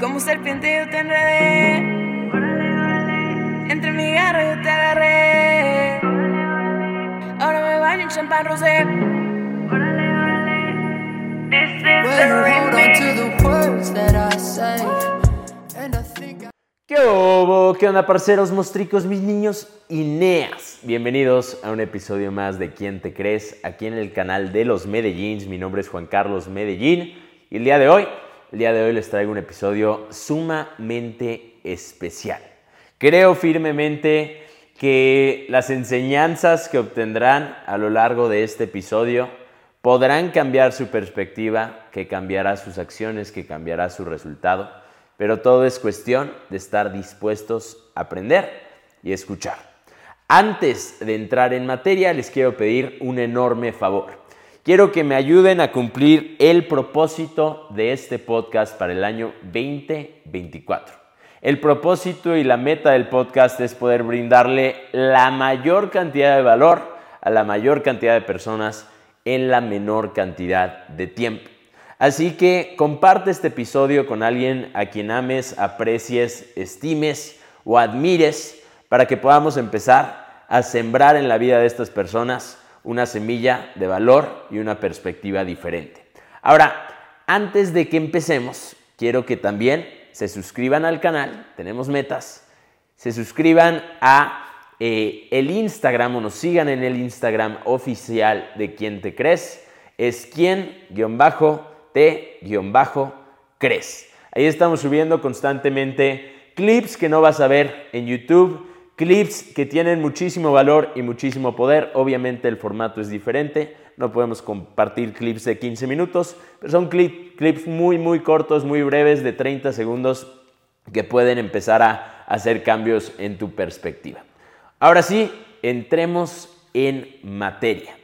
Como serpiente yo te enredé. Entre mi garra yo te agarré. Ahora me baño en champán rosé. ¿Qué hubo? ¿Qué onda, parceros, mostricos, mis niños y neas? Bienvenidos a un episodio más de ¿Quién te crees? Aquí en el canal de los Medellíns. Mi nombre es Juan Carlos Medellín y el día de hoy, el día de hoy les traigo un episodio sumamente especial. Creo firmemente que las enseñanzas que obtendrán a lo largo de este episodio podrán cambiar su perspectiva, que cambiará sus acciones, que cambiará su resultado, pero todo es cuestión de estar dispuestos a aprender y escuchar. Antes de entrar en materia, les quiero pedir un enorme favor. Quiero que me ayuden a cumplir el propósito de este podcast para el año 2024. El propósito y la meta del podcast es poder brindarle la mayor cantidad de valor a la mayor cantidad de personas en la menor cantidad de tiempo. Así que comparte este episodio con alguien a quien ames, aprecies, estimes o admires para que podamos empezar a sembrar en la vida de estas personas una semilla de valor y una perspectiva diferente. Ahora, antes de que empecemos, quiero que también se suscriban al canal, tenemos metas, se suscriban a eh, el Instagram o nos sigan en el Instagram oficial de Quien Te Crees, es quien guion bajo te guion bajo crees. Ahí estamos subiendo constantemente clips que no vas a ver en YouTube, clips que tienen muchísimo valor y muchísimo poder. Obviamente el formato es diferente, no podemos compartir clips de 15 minutos, pero son clip- clips muy, muy cortos, muy breves, de 30 segundos, que pueden empezar a hacer cambios en tu perspectiva. Ahora sí, entremos en materia.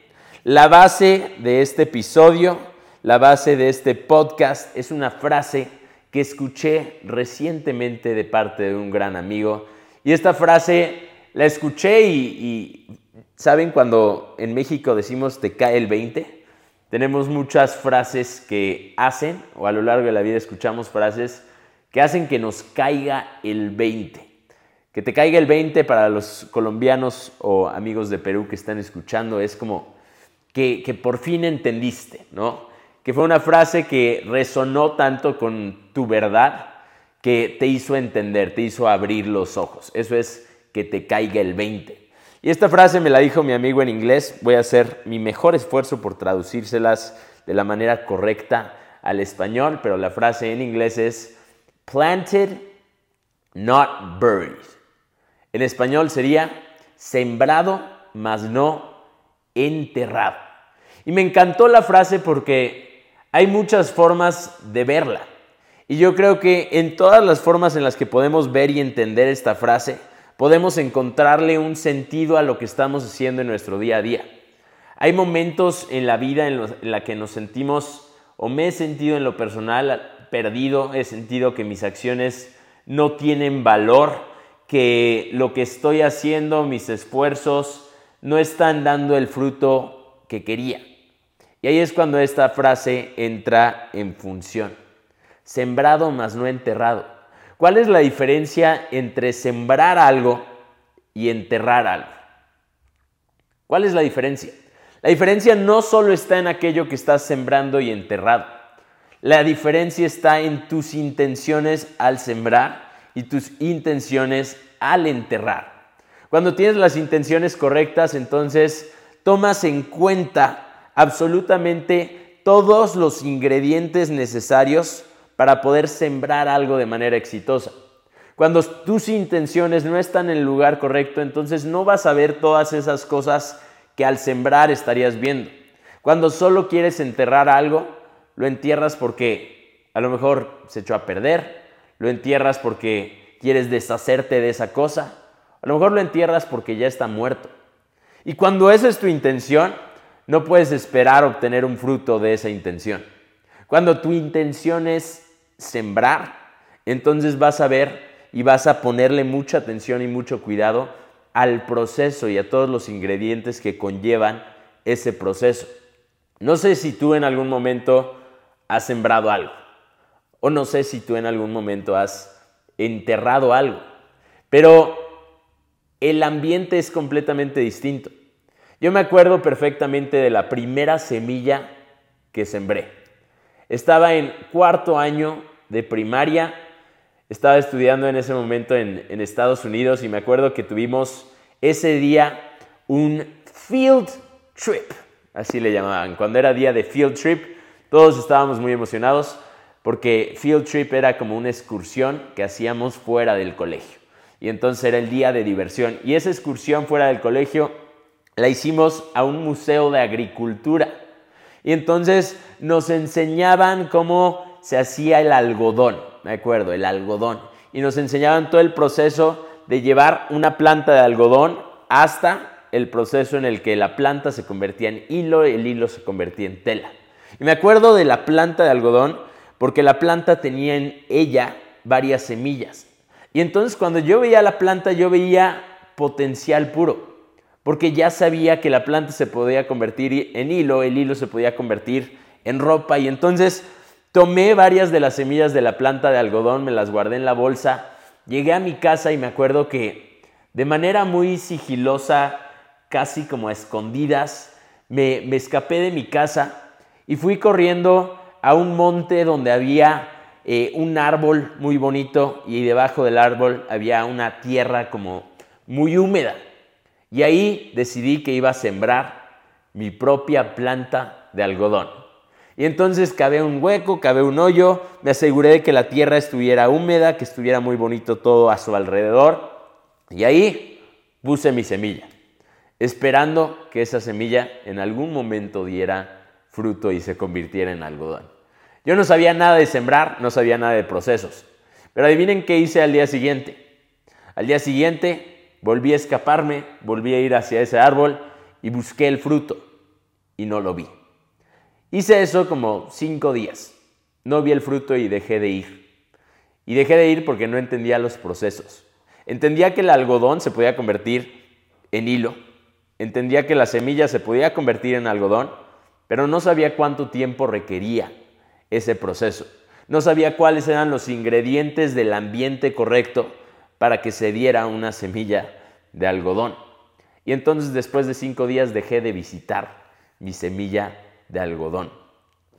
La base de este episodio, la base de este podcast es una frase que escuché recientemente de parte de un gran amigo. Y esta frase la escuché y, ¿saben cuando en México decimos te cae el 20? Tenemos muchas frases que hacen, o a lo largo de la vida escuchamos frases que hacen que nos caiga el 20. Que te caiga el 20 para los colombianos o amigos de Perú que están escuchando es como que, que por fin entendiste, ¿no? Que fue una frase que resonó tanto con tu verdad que te hizo entender, te hizo abrir los ojos. Eso es que te caiga el 20. Y esta frase me la dijo mi amigo en inglés. Voy a hacer mi mejor esfuerzo por traducírselas de la manera correcta al español, pero la frase en inglés es planted, not buried. En español sería sembrado, mas no enterrado. Y me encantó la frase porque hay muchas formas de verla. Y yo creo que en todas las formas en las que podemos ver y entender esta frase, podemos encontrarle un sentido a lo que estamos haciendo en nuestro día a día. Hay momentos en la vida en, los- la que nos sentimos, o me he sentido en lo personal perdido, he sentido que mis acciones no tienen valor, que lo que estoy haciendo, mis esfuerzos, no están dando el fruto que quería. Y ahí es cuando esta frase entra en función. Sembrado mas no enterrado. ¿Cuál es la diferencia entre sembrar algo y enterrar algo? ¿Cuál es la diferencia? La diferencia no solo está en aquello que estás sembrando y enterrado. La diferencia está en tus intenciones al sembrar y tus intenciones al enterrar. Cuando tienes las intenciones correctas, entonces tomas en cuenta absolutamente todos los ingredientes necesarios para poder sembrar algo de manera exitosa. Cuando tus intenciones no están en el lugar correcto, entonces no vas a ver todas esas cosas que al sembrar estarías viendo. Cuando solo quieres enterrar algo, lo entierras porque a lo mejor se echó a perder, lo entierras porque quieres deshacerte de esa cosa, a lo mejor lo entierras porque ya está muerto. Y cuando esa es tu intención, no puedes esperar obtener un fruto de esa intención. Cuando tu intención es sembrar, entonces vas a ver y vas a ponerle mucha atención y mucho cuidado al proceso y a todos los ingredientes que conllevan ese proceso. No sé si tú en algún momento has sembrado algo. O no sé si tú en algún momento has enterrado algo. Pero el ambiente es completamente distinto. Yo me acuerdo perfectamente de la primera semilla que sembré. Estaba en cuarto año de primaria, estaba estudiando en ese momento en, Estados Unidos y me acuerdo que tuvimos ese día un field trip, así le llamaban. Cuando era día de field trip, todos estábamos muy emocionados porque field trip era como una excursión que hacíamos fuera del colegio. Y entonces era el día de diversión. Y esa excursión fuera del colegio la hicimos a un museo de agricultura. Y entonces nos enseñaban cómo se hacía el algodón, me acuerdo, el algodón. Y nos enseñaban todo el proceso de llevar una planta de algodón hasta el proceso en el que la planta se convertía en hilo y el hilo se convertía en tela. Y me acuerdo de la planta de algodón porque la planta tenía en ella varias semillas. Y entonces cuando yo veía la planta yo veía potencial puro, porque ya sabía que la planta se podía convertir en hilo, el hilo se podía convertir en ropa y entonces tomé varias de las semillas de la planta de algodón, me las guardé en la bolsa, llegué a mi casa y me acuerdo que de manera muy sigilosa, casi como a escondidas, me, me escapé de mi casa y fui corriendo a un monte donde había eh, un árbol muy bonito y debajo del árbol había una tierra como muy húmeda. Y ahí decidí que iba a sembrar mi propia planta de algodón. Y entonces cavé un hueco, cavé un hoyo, me aseguré de que la tierra estuviera húmeda, que estuviera muy bonito todo a su alrededor. Y ahí puse mi semilla, esperando que esa semilla en algún momento diera fruto y se convirtiera en algodón. Yo no sabía nada de sembrar, no sabía nada de procesos. Pero adivinen qué hice al día siguiente. Al día siguiente volví a escaparme, volví a ir hacia ese árbol y busqué el fruto y no lo vi. Hice eso como cinco días. No vi el fruto y dejé de ir. Y dejé de ir porque no entendía los procesos. Entendía que el algodón se podía convertir en hilo. Entendía que la semilla se podía convertir en algodón, pero no sabía cuánto tiempo requería ese proceso. No sabía cuáles eran los ingredientes del ambiente correcto para que se diera una semilla de algodón. Y entonces después de cinco días dejé de visitar mi semilla de algodón.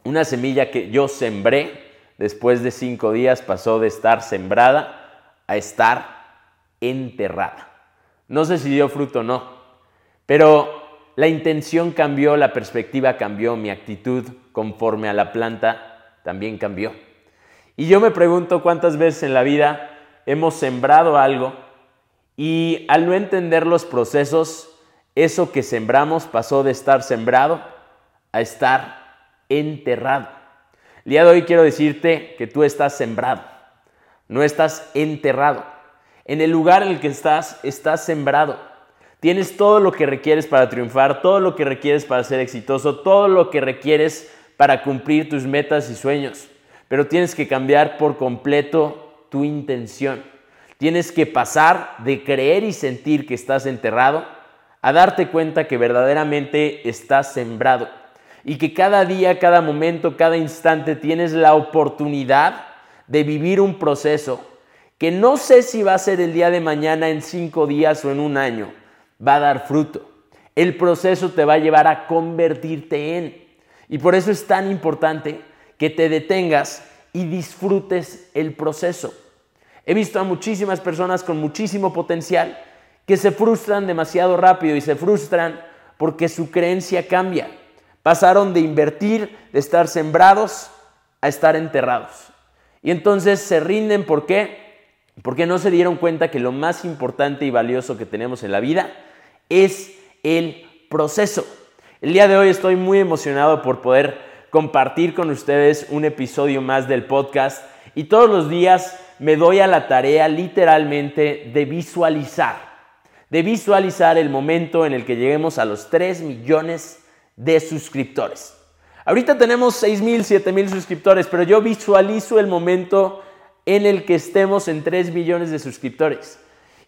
Una semilla que yo sembré después de cinco días pasó de estar sembrada a estar enterrada. No sé si dio fruto o no, pero la intención cambió, la perspectiva cambió, mi actitud conforme a la planta también cambió. Y yo me pregunto cuántas veces en la vida hemos sembrado algo y al no entender los procesos, eso que sembramos pasó de estar sembrado a estar enterrado. El día de hoy quiero decirte que tú estás sembrado, no estás enterrado. En el lugar en el que estás, estás sembrado. Tienes todo lo que requieres para triunfar, todo lo que requieres para ser exitoso, todo lo que requieres para cumplir tus metas y sueños, pero tienes que cambiar por completo tu intención. Tienes que pasar de creer y sentir que estás enterrado a darte cuenta que verdaderamente estás sembrado y que cada día, cada momento, cada instante tienes la oportunidad de vivir un proceso que no sé si va a ser el día de mañana, en cinco días o en un año, va a dar fruto. El proceso te va a llevar a convertirte en. Y por eso es tan importante que te detengas y disfrutes el proceso. He visto a muchísimas personas con muchísimo potencial que se frustran demasiado rápido y se frustran porque su creencia cambia. Pasaron de invertir, de estar sembrados, a estar enterrados. Y entonces se rinden, ¿por qué? Porque no se dieron cuenta que lo más importante y valioso que tenemos en la vida es el proceso. El día de hoy estoy muy emocionado por poder compartir con ustedes un episodio más del podcast y todos los días me doy a la tarea literalmente de visualizar, de visualizar el momento en el que lleguemos a los 3 millones de suscriptores. Ahorita tenemos 6 mil, 7 mil suscriptores, pero yo visualizo el momento en el que estemos en 3 millones de suscriptores.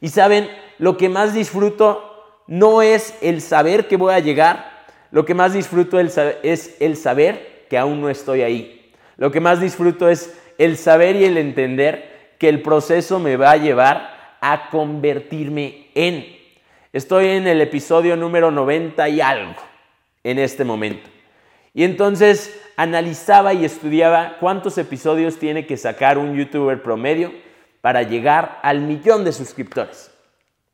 Y saben, lo que más disfruto no es el saber que voy a llegar, lo que más disfruto es el saber que aún no estoy ahí. Lo que más disfruto es el saber y el entender que el proceso me va a llevar a convertirme en. Estoy en el episodio número 90 y algo en este momento. Y entonces analizaba y estudiaba cuántos episodios tiene que sacar un youtuber promedio para llegar al millón de suscriptores.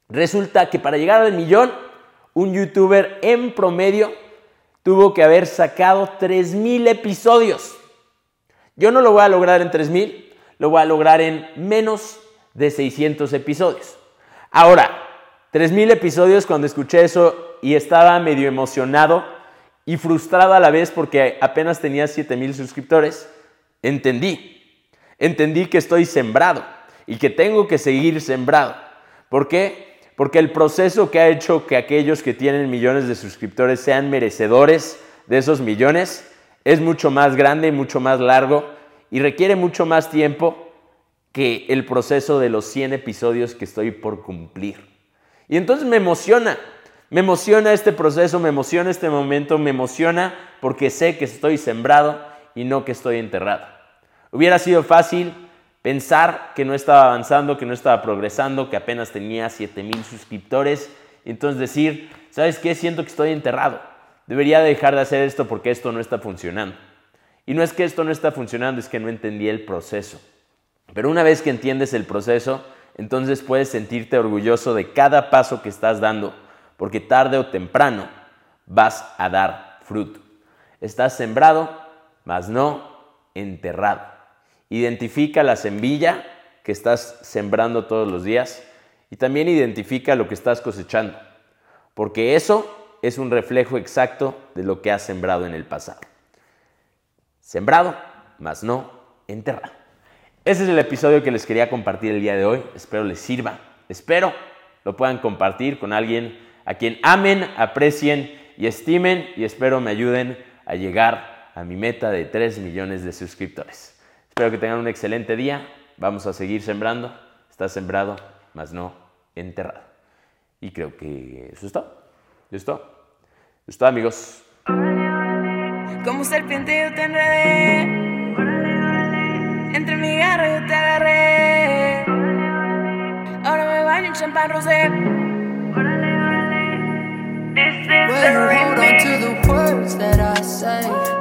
Resulta que para llegar al millón, un youtuber en promedio tuvo que haber sacado 3.000 episodios. Yo no lo voy a lograr en 3.000, lo voy a lograr en menos de 600 episodios. Ahora, 3.000 episodios cuando escuché eso y estaba medio emocionado y frustrado a la vez porque apenas tenía 7.000 suscriptores, entendí. Entendí que estoy sembrado y que tengo que seguir sembrado. ¿Por qué? Porque el proceso que ha hecho que aquellos que tienen millones de suscriptores sean merecedores de esos millones es mucho más grande y mucho más largo y requiere mucho más tiempo que el proceso de los 100 episodios que estoy por cumplir. Y entonces me emociona, me emociona este proceso, me emociona este momento, me emociona porque sé que estoy sembrado y no que estoy enterrado. Hubiera sido fácil pensar que no estaba avanzando, que no estaba progresando, que apenas tenía 7000 suscriptores, y entonces decir, ¿sabes qué? Siento que estoy enterrado. Debería dejar de hacer esto porque esto no está funcionando. Y no es que esto no está funcionando, es que no entendí el proceso. Pero una vez que entiendes el proceso, entonces puedes sentirte orgulloso de cada paso que estás dando, porque tarde o temprano vas a dar fruto. Estás sembrado, mas no enterrado. Identifica la semilla que estás sembrando todos los días y también identifica lo que estás cosechando, porque eso es un reflejo exacto de lo que has sembrado en el pasado. Sembrado, mas no enterrado. Ese es el episodio que les quería compartir el día de hoy. Espero les sirva. Espero lo puedan compartir con alguien a quien amen, aprecien y estimen y espero me ayuden a llegar a mi meta de 3 millones de suscriptores. Espero que tengan un excelente día. Vamos a seguir sembrando. Está sembrado, mas no enterrado. Y creo que eso es todo. ¿Listo? Todo, amigos. Como serpiente yo te enredé. Entre mi garra yo te agarré. Ahora me baño en champán rosé. never on to the words that I say.